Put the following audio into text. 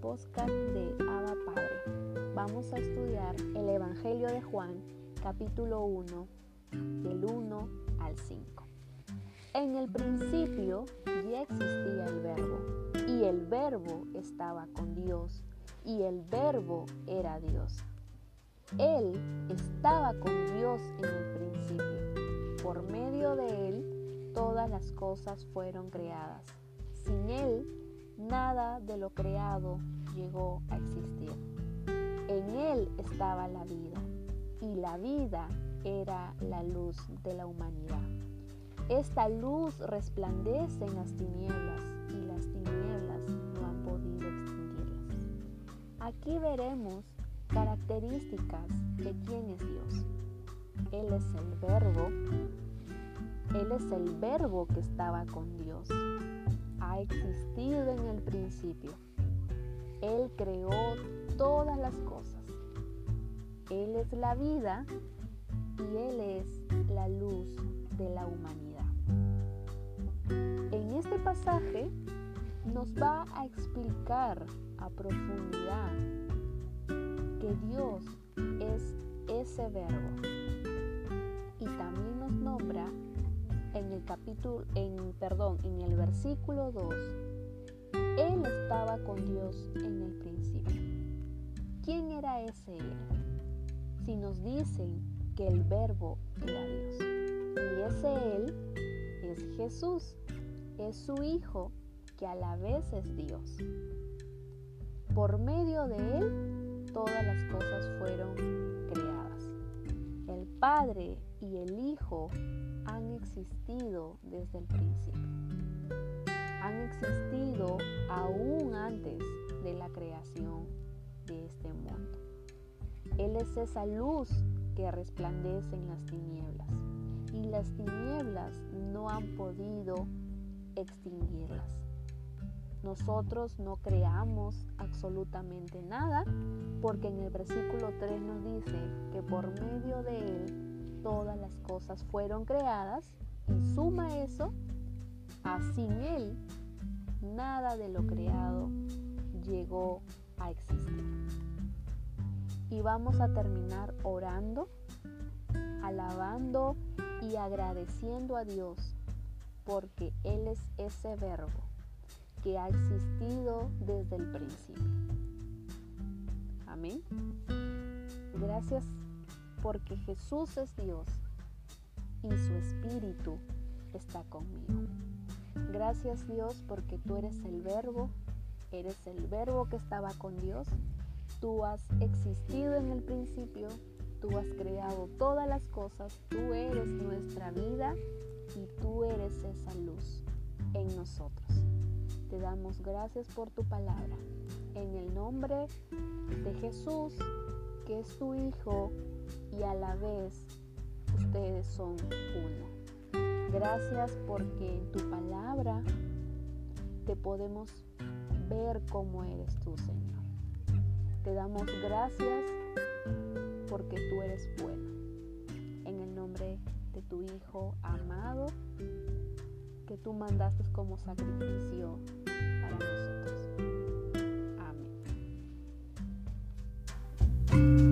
podcast de Abba Padre. Vamos a estudiar el Evangelio de Juan, capítulo 1, del 1 al 5. En el principio ya existía el verbo, y el verbo estaba con Dios, y el verbo era Dios. Él estaba con Dios en el principio. Por medio de Él todas las cosas fueron creadas. Sin Él nada de lo creado llegó a existir. En Él estaba la vida y la vida era la luz de la humanidad. Esta luz resplandece en las tinieblas y las tinieblas no han podido extinguirlas. Aquí veremos características de quién es Dios. Él es el verbo. Él es el verbo que estaba con Dios. Ha existido en el principio. Él creó todas las cosas. Él es la vida y Él es la luz de la humanidad. En este pasaje nos va a explicar a profundidad que Dios es ese verbo. Y también nos nombra en el capítulo, en, perdón, en el versículo 2, Él estaba con Dios en el principio. ¿Quién era ese Él? Si nos dicen que el verbo era Dios. Y ese Él es Jesús, es su Hijo que a la vez es Dios. Por medio de Él todas las cosas fueron creadas. El Padre y el Hijo han existido desde el principio. Han existido aún antes de la creación de este mundo. Él es esa luz que resplandece en las tinieblas y las tinieblas no han podido extinguirlas. Nosotros no creamos absolutamente nada porque en el versículo 3 nos dice que por medio de Él todas las cosas fueron creadas y suma eso a sin Él nada de lo creado llegó a existir. Y vamos a terminar orando, alabando y agradeciendo a Dios porque Él es ese verbo que ha existido desde el principio. Amén. Gracias porque Jesús es Dios y su Espíritu está conmigo. Gracias Dios porque tú eres el verbo, eres el verbo que estaba con Dios. Tú has existido en el principio, tú has creado todas las cosas, tú eres nuestra vida y tú eres esa luz en nosotros. Te damos gracias por tu palabra. En el nombre de Jesús, que es tu Hijo, y a la vez ustedes son uno. Gracias porque en tu palabra te podemos ver cómo eres tú, Señor. Te damos gracias porque tú eres bueno. En el nombre de tu Hijo amado, que tú mandaste como sacrificio para nosotros. Amén.